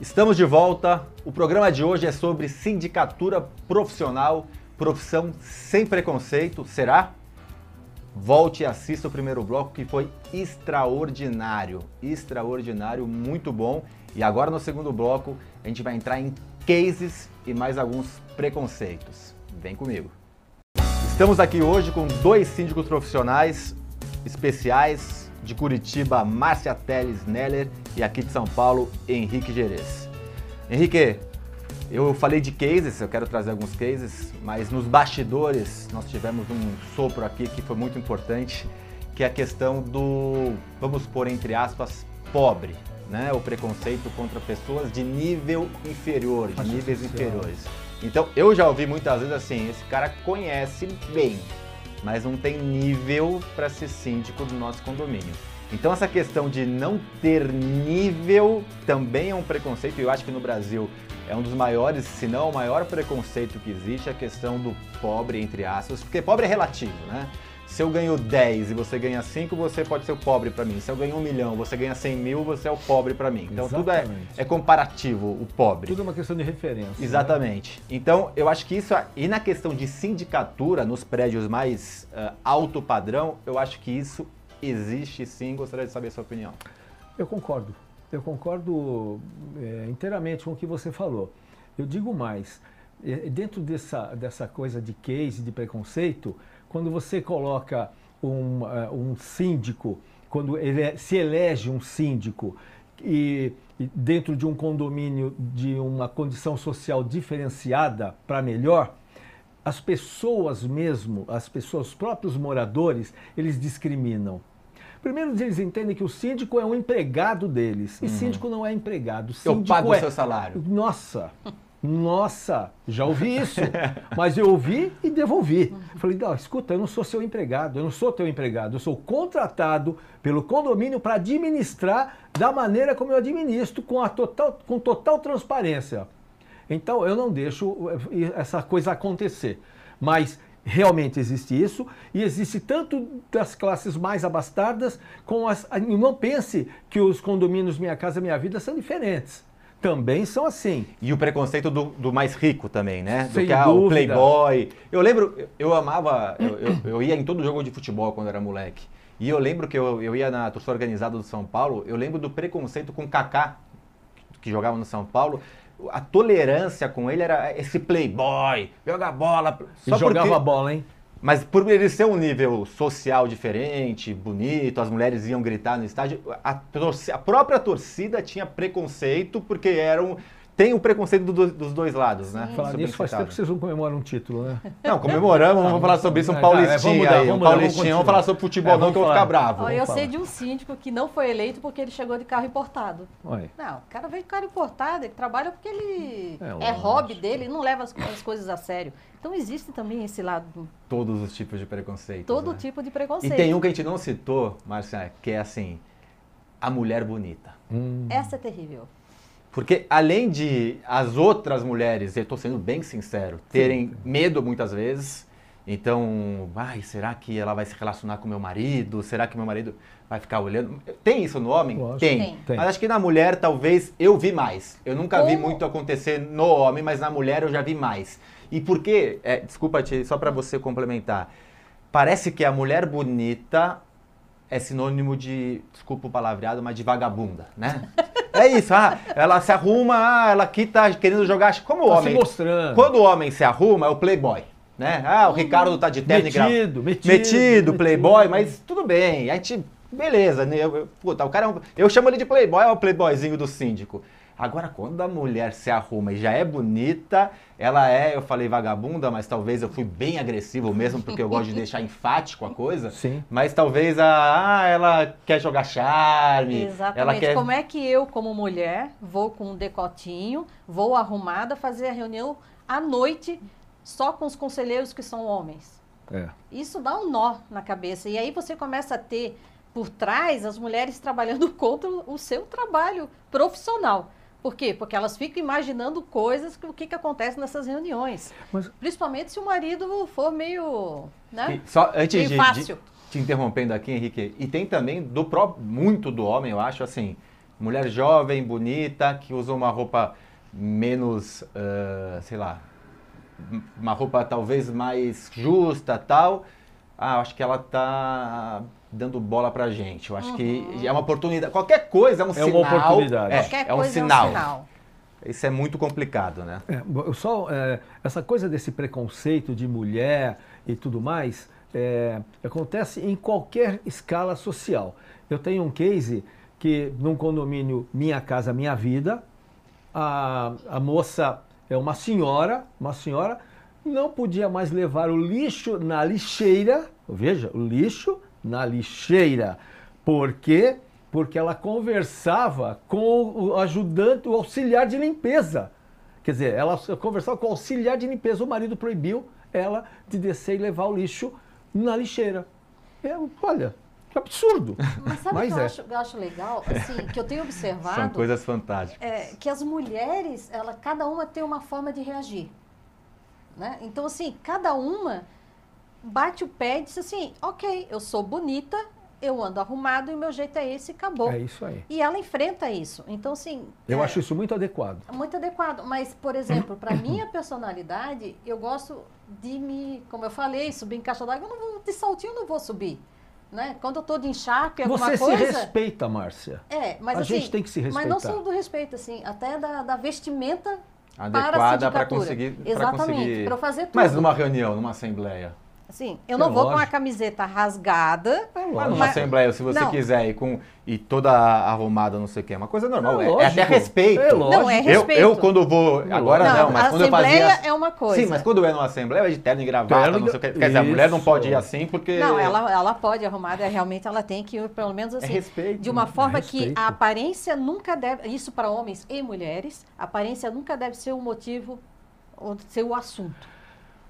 Estamos de volta. O programa de hoje é sobre sindicatura profissional, profissão sem preconceito. Será? Volte e assista o primeiro bloco que foi extraordinário. Extraordinário, muito bom. E agora no segundo bloco a gente vai entrar em cases e mais alguns preconceitos. Vem comigo. Estamos aqui hoje com dois síndicos profissionais especiais de Curitiba, Márcia Teles Neller e aqui de São Paulo, Henrique Gerês. Henrique, eu falei de cases, eu quero trazer alguns cases, mas nos bastidores nós tivemos um sopro aqui que foi muito importante, que é a questão do, vamos pôr entre aspas, pobre, né? O preconceito contra pessoas de nível inferior, de níveis inferiores. Então, eu já ouvi muitas vezes assim, esse cara conhece bem, mas não tem nível para ser síndico do nosso condomínio. Então essa questão de não ter nível também é um preconceito, e eu acho que no Brasil é um dos maiores, se não o maior preconceito que existe, a questão do pobre, entre aspas, porque pobre é relativo, né? Se eu ganho 10 e você ganha 5, você pode ser o pobre para mim. Se eu ganho 1 milhão, você ganha 100 mil, você é o pobre para mim. Então Exatamente. tudo é, é, comparativo, o pobre. Tudo é uma questão de referência. Né? Exatamente. Né? Então eu acho que isso, e na questão de sindicatura, nos prédios mais uh, alto padrão, eu acho que isso existe sim. Gostaria de saber a sua opinião. Eu concordo. Eu concordo é, inteiramente com o que você falou. Eu digo mais. É, dentro dessa, dessa coisa de case, de preconceito, quando você coloca um, uh, um síndico, quando ele é, se elege um síndico e, dentro de um condomínio de uma condição social diferenciada para melhor, as pessoas mesmo, as pessoas, os próprios moradores, eles discriminam. Primeiro, eles entendem que o síndico é um empregado deles. E uhum. síndico não é empregado. Síndico Eu pago é... o seu salário. Nossa! Nossa, já ouvi isso. Mas eu ouvi e devolvi. Falei, não, escuta, eu não sou seu empregado, eu não sou teu empregado, eu sou contratado pelo condomínio para administrar da maneira como eu administro, com, a total, com total transparência. Então eu não deixo eh, essa coisa acontecer. Mas realmente existe isso e existe tanto das classes mais abastadas com as. Não pense que os condomínios Minha Casa Minha Vida são diferentes também são assim. E o preconceito do, do mais rico também, né? Sem do que é o playboy. Eu lembro, eu amava, eu, eu, eu, ia em todo jogo de futebol quando era moleque. E eu lembro que eu, eu ia na torcida organizada do São Paulo, eu lembro do preconceito com o Kaká, que jogava no São Paulo. A tolerância com ele era esse playboy, joga bola. Só e jogava porque... bola, hein? Mas por ele ser um nível social diferente, bonito, as mulheres iam gritar no estádio, a, a própria torcida tinha preconceito porque eram tem o preconceito do, dos dois lados, né? Falar nisso faz tempo que vocês não comemoram um título, né? Não, comemoramos, vamos falar sobre isso, um paulistinho é, aí, um paulistinho, vamos falar sobre futebol é, não que eu vou ficar bravo. Ó, eu falar. sei de um síndico que não foi eleito porque ele chegou de carro importado. Oi. Não, o cara veio de carro importado, ele trabalha porque ele é, é hobby dele, não leva as, as, coisas a sério. Então existe também esse lado. Todos os tipos de preconceito. Todo né? tipo de preconceito. E tem um que a gente não citou, Marcia, que é assim, a mulher bonita. Hum. Essa é terrível. Porque além de as outras mulheres, eu estou sendo bem sincero, terem Sim. medo muitas vezes, então, ai, será que ela vai se relacionar com meu marido? Será que meu marido vai ficar olhando? Tem isso no homem? Tem. Tem. Mas acho que na mulher talvez eu vi mais. Eu nunca Como? vi muito acontecer no homem, mas na mulher eu já vi mais. E por quê? É, desculpa, só para você complementar. Parece que a mulher bonita é sinônimo de, desculpa o palavreado, mas de vagabunda, né? É isso, ah, ela se arruma, ah, ela aqui tá querendo jogar. Como o tá homem. Se mostrando. Quando o homem se arruma, é o playboy. Né? Ah, o Ricardo tá de terno metido, e metido, metido, metido, playboy, mas tudo bem. A gente, beleza, né? Eu, puta, o cara é um, eu chamo ele de playboy, é o playboyzinho do síndico. Agora, quando a mulher se arruma e já é bonita, ela é, eu falei vagabunda, mas talvez eu fui bem agressivo mesmo, porque eu gosto de deixar enfático a coisa. Sim. Mas talvez a, ah, ela quer jogar charme. Exatamente. Ela quer... Como é que eu, como mulher, vou com um decotinho, vou arrumada fazer a reunião à noite só com os conselheiros que são homens? É. Isso dá um nó na cabeça. E aí você começa a ter por trás as mulheres trabalhando contra o seu trabalho profissional. Por quê? Porque elas ficam imaginando coisas, que, o que, que acontece nessas reuniões. Mas... Principalmente se o marido for meio. Né? E só antes meio de, de, te interrompendo aqui, Henrique, e tem também do próprio, muito do homem, eu acho, assim. Mulher jovem, bonita, que usa uma roupa menos, uh, sei lá, uma roupa talvez mais justa tal. Ah, acho que ela tá dando bola pra gente. Eu acho uhum. que é uma oportunidade. Qualquer coisa é um é sinal. Uma oportunidade. É, Qualquer é um sinal. É um sinal. Isso é muito complicado, né? É, só é, essa coisa desse preconceito de mulher e tudo mais é, acontece em qualquer escala social. Eu tenho um case que num condomínio Minha Casa Minha Vida, a, a moça é uma senhora, uma senhora não podia mais levar o lixo na lixeira, veja, o lixo na lixeira. Por quê? Porque ela conversava com o ajudante, o auxiliar de limpeza. Quer dizer, ela conversava com o auxiliar de limpeza. O marido proibiu ela de descer e levar o lixo na lixeira. É, olha, que absurdo. Mas sabe o que eu, é. acho, eu acho legal? Assim, que eu tenho observado. São coisas fantásticas. É, que as mulheres, ela, cada uma tem uma forma de reagir. Né? Então, assim, cada uma bate o pé e diz assim: ok, eu sou bonita, eu ando arrumado e o meu jeito é esse e acabou. É isso aí. E ela enfrenta isso. Então, assim. Eu é, acho isso muito adequado. Muito adequado. Mas, por exemplo, para minha personalidade, eu gosto de me, como eu falei, subir em caixa d'água, de saltinho eu não vou subir. Né? Quando eu estou de encharpe, alguma Você coisa... Você se respeita, Márcia. É, mas A assim, gente tem que se respeitar. Mas não só do respeito, assim, até da, da vestimenta adequada para conseguir Exatamente, para fazer tudo. Mas numa reunião, numa assembleia. Assim, eu é não vou lógico. com a camiseta rasgada. É mas numa assembleia, se você não. quiser ir com e toda arrumada, não sei o que, é uma coisa normal. É, é, até respeito. É não, é respeito. Eu, eu quando vou, agora não, não mas quando eu fazia... é uma coisa. Sim, mas quando é numa assembleia, é de terno e gravata, terno, não sei o que. Quer dizer, a mulher não pode ir assim porque... Não, ela, ela pode arrumada, realmente ela tem que ir, pelo menos assim, é respeito, de uma forma que a aparência nunca deve, isso para homens e mulheres, a aparência nunca deve ser o motivo, ou ser o assunto.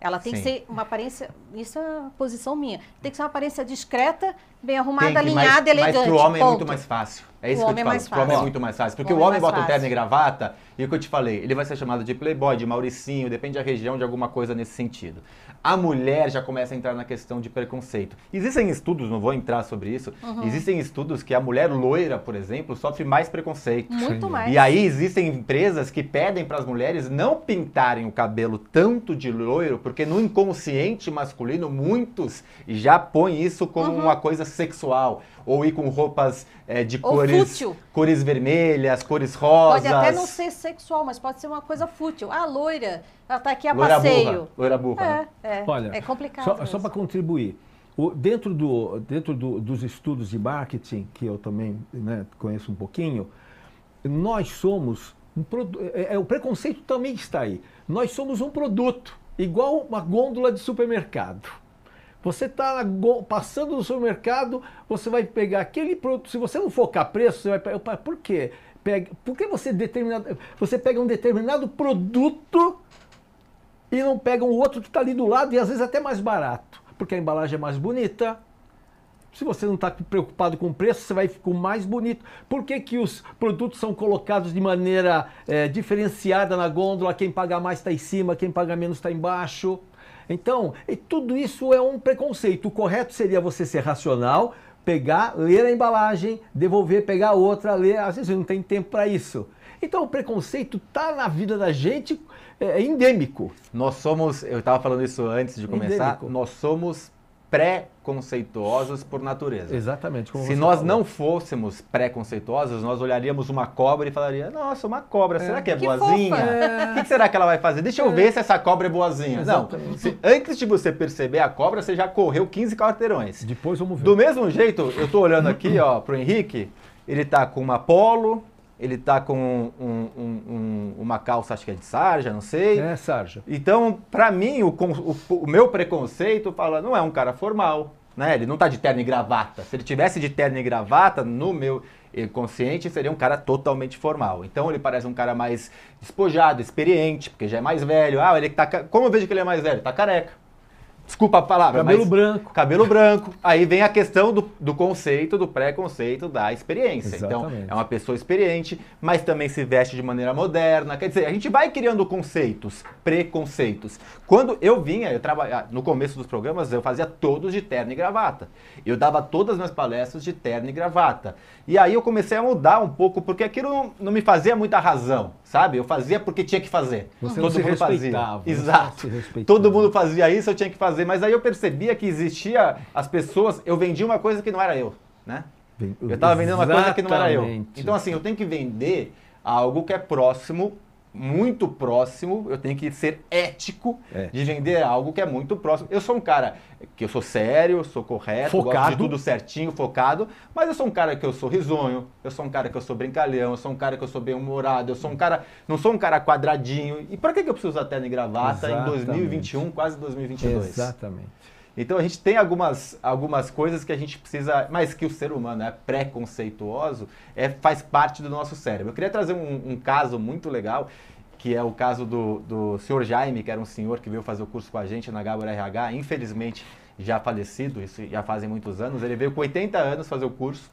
Ela tem Sim. que ser uma aparência, isso é a posição minha, tem que ser uma aparência discreta, bem arrumada, alinhada, elegante. Mas para o homem ponto. é muito mais fácil. É isso o que eu te é falo. Para o homem é muito mais fácil. Porque o homem, o homem bota o terno e gravata, e o que eu te falei, ele vai ser chamado de playboy, de mauricinho, depende da região, de alguma coisa nesse sentido a mulher já começa a entrar na questão de preconceito. Existem estudos, não vou entrar sobre isso, uhum. existem estudos que a mulher loira, por exemplo, sofre mais preconceito. Muito Sim. mais. E aí existem empresas que pedem para as mulheres não pintarem o cabelo tanto de loiro, porque no inconsciente masculino muitos já põem isso como uhum. uma coisa sexual ou ir com roupas é, de ou cores, fútil. cores vermelhas, cores rosas. Pode até não ser sexual, mas pode ser uma coisa fútil. Ah, loira, ela está aqui a loira passeio. Burra, loira burra. É, é, Olha, é complicado. Só, só para contribuir. O, dentro do, dentro do, dos estudos de marketing, que eu também né, conheço um pouquinho, nós somos um é, é, o preconceito também está aí. Nós somos um produto, igual uma gôndola de supermercado. Você está passando no supermercado, você vai pegar aquele produto. Se você não focar preço, você vai pegar. Por quê? Pega, por que você, determinado, você pega um determinado produto e não pega um outro que está ali do lado e às vezes até mais barato? Porque a embalagem é mais bonita. Se você não está preocupado com o preço, você vai ficar mais bonito. Por que, que os produtos são colocados de maneira é, diferenciada na gôndola? Quem paga mais está em cima, quem paga menos está embaixo. Então, tudo isso é um preconceito. O correto seria você ser racional, pegar, ler a embalagem, devolver, pegar outra, ler. Às vezes não tem tempo para isso. Então, o preconceito está na vida da gente, é, é endêmico. Nós somos, eu estava falando isso antes de começar, endêmico. nós somos pré-conceituosos por natureza. Exatamente. Se nós falou. não fôssemos pré-conceituosos, nós olharíamos uma cobra e falaria: Nossa, uma cobra, é. será que é que boazinha? O que, que, será que ela vai fazer? Deixa eu é. ver se essa cobra é boazinha. Exatamente. Não, se, antes de você perceber a cobra, você já correu 15 quarteirões. Depois vamos ver. Do mesmo jeito, eu estou olhando aqui ó, pro Henrique, ele está com uma polo, ele tá com um, um, um, uma calça, acho que é de sarja, não sei. É, sarja. Então, para mim, o, o, o, meu preconceito fala, não é um cara formal, né? Ele não tá de terno e gravata. Se ele tivesse de terno e gravata, no meu consciente, seria um cara totalmente formal. Então, ele parece um cara mais despojado, experiente, porque já é mais velho. Ah, ele tá... Como eu vejo que ele é mais velho? Tá careca. Desculpa a palavra, Cabelo mas branco. cabelo branco. Aí vem a questão do, do conceito, do pré-conceito da experiência. Exatamente. Então, é uma pessoa experiente, mas também se veste de maneira moderna. Quer dizer, a gente vai criando conceitos, preconceitos. Quando eu vinha, eu trabalhava no começo dos programas, eu fazia todos de terno e gravata. Eu dava todas as minhas palestras de terno e gravata. E aí eu comecei a mudar um pouco, porque aquilo não, não me fazia muita razão, sabe? Eu fazia porque tinha que fazer. Você respeitava, você não Exato. Todo mundo fazia isso, eu tinha que fazer. Mas aí eu percebia que existia as pessoas. Eu vendia uma coisa que não era eu, né? Eu estava vendendo uma coisa que não era eu. Então, assim, eu tenho que vender algo que é próximo, muito próximo. Eu tenho que ser ético É. de vender algo que é muito próximo. Eu sou um cara que eu sou sério, eu sou correto, gosto de Focado. tudo certinho, focado, mas eu sou um cara que eu sou risonho, eu sou um cara que eu sou brincalhão, eu sou um cara que eu sou bem-humorado, eu sou um cara, não sou um cara quadradinho. E pra que eu preciso usar terno e gravata em Exatamente. 2021, quase 2022? Exatamente. Então a gente tem algumas, algumas coisas que a gente precisa, mas que o ser humano é preconceituoso, é, faz parte do nosso cérebro. Eu queria trazer um, um caso muito legal, que é o caso do, do senhor Jaime, que era um senhor que veio fazer o curso com a gente na Gabor RH, infelizmente já falecido, isso já fazem muitos anos. Ele veio com 80 anos fazer o curso.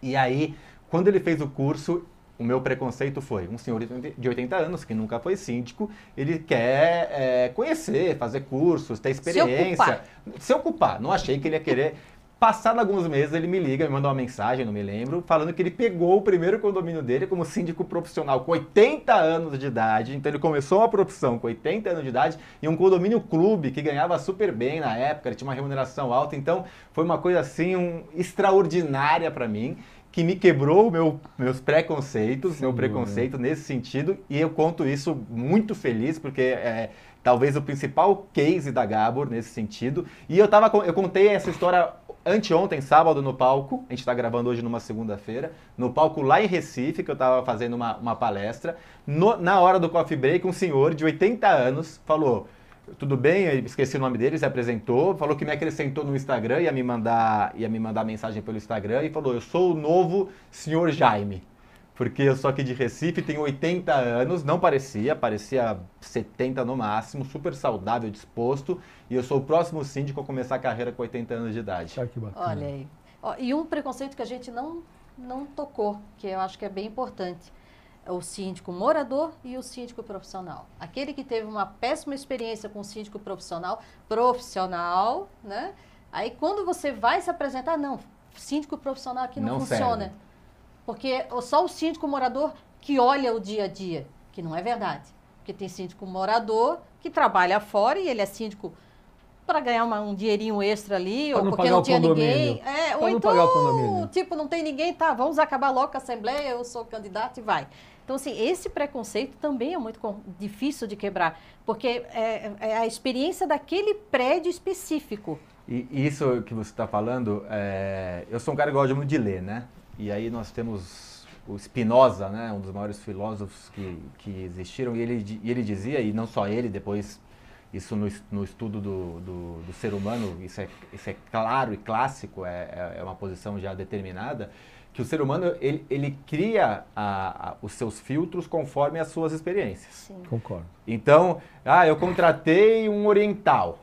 E aí, quando ele fez o curso, o meu preconceito foi um senhor de 80 anos que nunca foi síndico, ele quer é, conhecer, fazer cursos, ter experiência, ocupar. se ocupar. Não achei que ele ia querer. Passado alguns meses, ele me liga, me manda uma mensagem, não me lembro, falando que ele pegou o primeiro condomínio dele como síndico profissional com 80 anos de idade. Então ele começou uma profissão com 80 anos de idade e um condomínio clube que ganhava super bem na época, ele tinha uma remuneração alta. Então foi uma coisa assim um, extraordinária para mim que me quebrou meu, meus preconceitos, Sem meu dúvida. preconceito nesse sentido, e eu conto isso muito feliz, porque é talvez o principal case da Gabor nesse sentido. E eu, tava, eu contei essa história anteontem, sábado, no palco, a gente está gravando hoje numa segunda-feira, no palco lá em Recife, que eu estava fazendo uma, uma palestra. No- na hora do coffee break, um senhor de 80 anos falou. Tudo bem, eu esqueci o nome dele, se apresentou, falou que me acrescentou no Instagram, ia me mandar, ia me mandar mensagem pelo Instagram e falou: "Eu sou o novo senhor Jaime". Porque eu sou aqui de Recife, tenho 80 anos, não parecia, parecia 70 no máximo, super saudável, disposto, e eu sou o próximo síndico a começar a carreira com 80 anos de idade. Sabe que bacana. Olha aí. Ó, e um preconceito que a gente não, não tocou, que eu acho que é bem importante. O síndico morador e o síndico profissional. Aquele que teve uma péssima experiência com o síndico profissional, profissional, né? Aí quando você vai se apresentar, não, síndico profissional aqui não, Não funciona. serve. Porque só o síndico morador que olha o dia a dia, que não é verdade. Porque tem síndico morador que trabalha fora e ele é síndico para ganhar uma- um dinheirinho extra ali, Pra ou não porque não tinha ninguém. É, ou então, tipo, não tem ninguém, tá, vamos acabar logo com a Assembleia, eu sou candidato e vai. Então, assim, esse preconceito também é muito difícil de quebrar, porque é, é a experiência daquele prédio específico. E isso que você está falando, é, eu sou um cara que gosta muito de ler, né? E aí nós temos o Spinoza, né? Um dos maiores filósofos que, que existiram, e ele, e ele dizia, e não só ele, depois isso no, no estudo do, do, do ser humano, isso é, isso é claro e clássico, é, é- é uma posição já determinada, que o ser humano, ele, ele cria a- a- os seus filtros conforme as suas experiências. Sim. Concordo. Então, ah, eu contratei um oriental.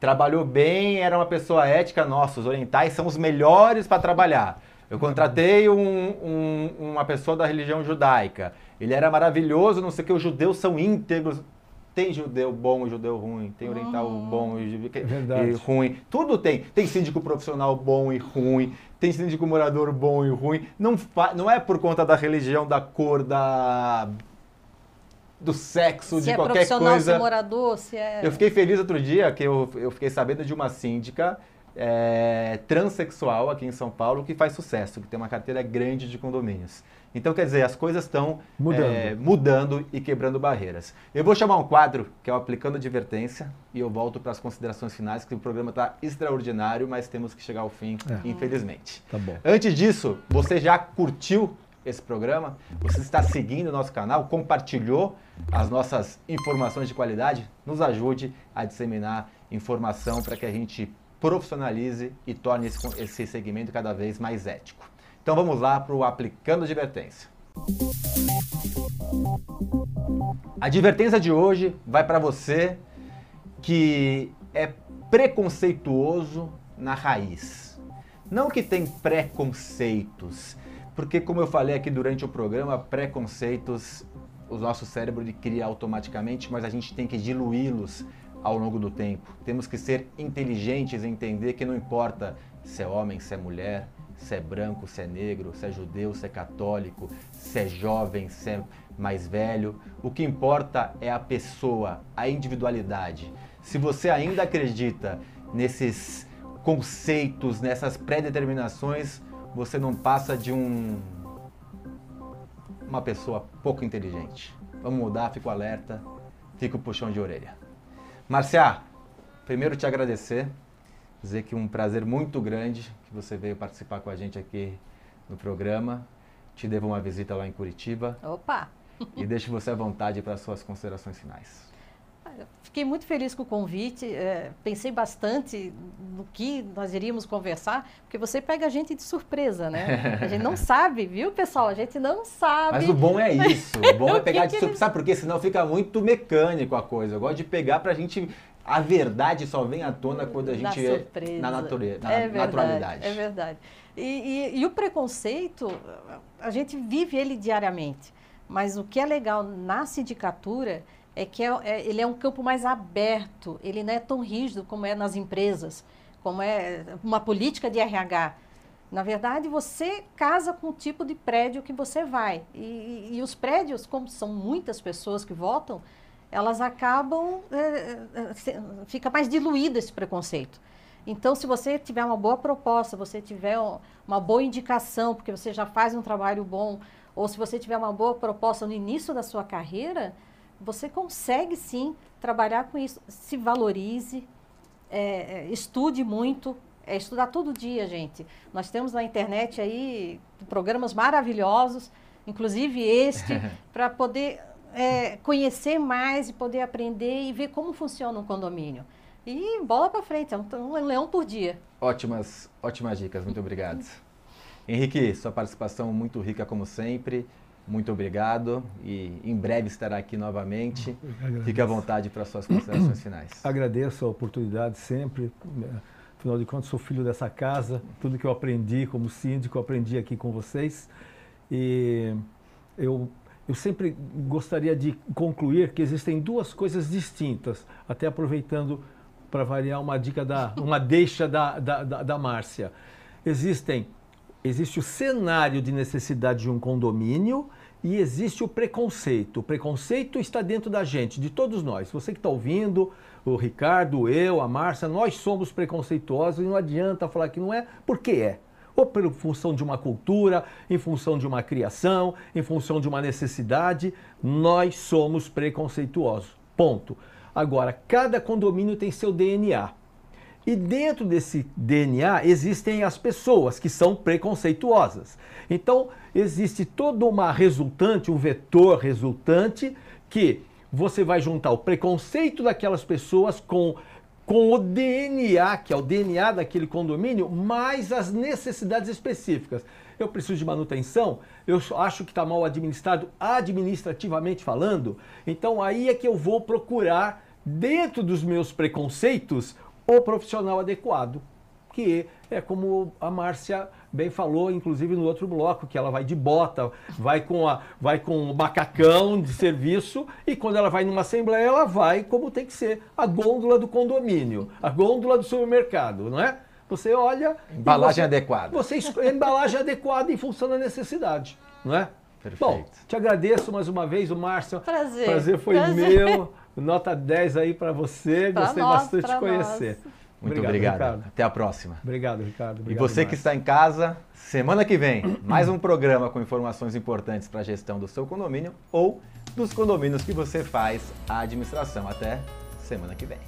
Trabalhou bem, era uma pessoa ética. Nossa, os orientais são os melhores para trabalhar. Eu contratei um- um- uma pessoa da religião judaica. Ele era maravilhoso, não sei o que, os judeus são íntegros. Tem judeu bom e judeu ruim, tem oriental bom e, e ruim. Tudo tem. Tem síndico profissional bom e ruim, tem síndico morador bom e ruim. Não, não é por conta da religião, da cor, da do sexo, Se de é qualquer profissional, coisa. se é morador, se é... Eu fiquei feliz outro dia que eu, eu fiquei sabendo de uma síndica é, transexual aqui em São Paulo que faz sucesso, que tem uma carteira grande de condomínios. Então, quer dizer, as coisas estão Mudando. é, mudando e quebrando barreiras. Eu vou chamar um quadro que é o Aplicando Advertência e eu volto para as considerações finais, que o programa está extraordinário, mas temos que chegar ao fim, É. infelizmente. Tá bom. Antes disso, você já curtiu esse programa? Você está seguindo o nosso canal? Compartilhou as nossas informações de qualidade? Nos ajude a disseminar informação para que a gente profissionalize e torne esse, esse segmento cada vez mais ético. Então vamos lá para o Aplicando Advertência. A advertência de hoje vai para você que é preconceituoso na raiz. Não que tem preconceitos, porque como eu falei aqui durante o programa, preconceitos o nosso cérebro cria automaticamente, mas a gente tem que diluí-los ao longo do tempo. Temos que ser inteligentes e entender que não importa se é homem, se é mulher, se é branco, se é negro, se é judeu, se é católico, se é jovem, se é mais velho. O que importa é a pessoa, a individualidade. Se você ainda acredita nesses conceitos, nessas pré-determinações, você não passa de um uma pessoa pouco inteligente. Vamos mudar, fico alerta, fico puxão de orelha. Marcia, primeiro te agradecer, dizer que um prazer muito grande que você veio participar com a gente aqui no programa. Te devo uma visita lá em Curitiba. Opa! E deixo você à vontade para as suas considerações finais. Fiquei muito feliz com o convite, é, pensei bastante no que nós iríamos conversar, porque você pega a gente de surpresa, né? A gente não sabe, viu, pessoal? A gente não sabe. Mas o bom é isso, o bom é pegar de surpresa, sabe por quê? Senão fica muito mecânico a coisa. Eu gosto de pegar para a gente a verdade só vem à tona quando a gente na é na natureza, na é verdade, naturalidade. É verdade. E, e, e, o preconceito, a gente vive ele diariamente. Mas o que é legal na sindicatura é que é, é, ele é um campo mais aberto, ele não é tão rígido como é nas empresas, como é uma política de RH. Na verdade, você casa com o tipo de prédio que você vai. E, e os prédios, como são muitas pessoas que votam, elas acabam, é, é, fica mais diluído esse preconceito. Então, se você tiver uma boa proposta, você tiver uma boa indicação, porque você já faz um trabalho bom, ou se você tiver uma boa proposta no início da sua carreira, você consegue sim trabalhar com isso. Se valorize, é, é, estude muito, é estudar todo dia, gente. Nós temos na internet aí programas maravilhosos, inclusive este, para poder é, conhecer mais e poder aprender e ver como funciona um condomínio. E bola para frente, é um, um leão por dia. Ótimas, ótimas dicas, muito obrigado. Henrique, sua participação muito rica como sempre. Muito obrigado e em breve estará aqui novamente. Fique à vontade para suas considerações finais. Agradeço a oportunidade sempre. Afinal de contas, sou filho dessa casa. Tudo que eu aprendi como síndico, eu aprendi aqui com vocês. E eu, eu sempre gostaria de concluir que existem duas coisas distintas, até aproveitando para variar uma dica da, uma deixa da, da, da, da Márcia. Existem existe o cenário de necessidade de um condomínio e existe o preconceito. O preconceito está dentro da gente, de todos nós. Você que está ouvindo, o Ricardo, eu, a Márcia, nós somos preconceituosos e não adianta falar que não é, porque é. Ou por função de uma cultura, em função de uma criação, em função de uma necessidade, nós somos preconceituosos. Ponto. Agora, cada condomínio tem seu DNA. E dentro desse DNA existem as pessoas que são preconceituosas. Então, existe toda uma resultante, um vetor resultante, que você vai juntar o preconceito daquelas pessoas com, com o DNA, que é o DNA daquele condomínio, mais as necessidades específicas. Eu preciso de manutenção, eu acho que está mal administrado administrativamente falando, então aí é que eu vou procurar, dentro dos meus preconceitos, o profissional adequado, que é como a Márcia bem falou, inclusive no outro bloco, que ela vai de bota, vai com, a, vai com o macacão de serviço e quando ela vai numa assembleia, ela vai como tem que ser, a gôndola do condomínio, a gôndola do supermercado, não é? Você olha... Embalagem você, adequada. Você embalagem adequada em função da necessidade, não é? Perfeito. Bom, te agradeço mais uma vez, o Márcio. Prazer. Prazer foi Prazer. meu. Nota 10 aí para você. Pra Gostei nós, bastante de conhecer. nós. Muito Obrigado, obrigado. Até a próxima. Obrigado, Ricardo. E Obrigado, você que Márcio. está em casa, semana que vem, mais um programa com informações importantes para a gestão do seu condomínio ou dos condomínios que você faz a administração. Até semana que vem.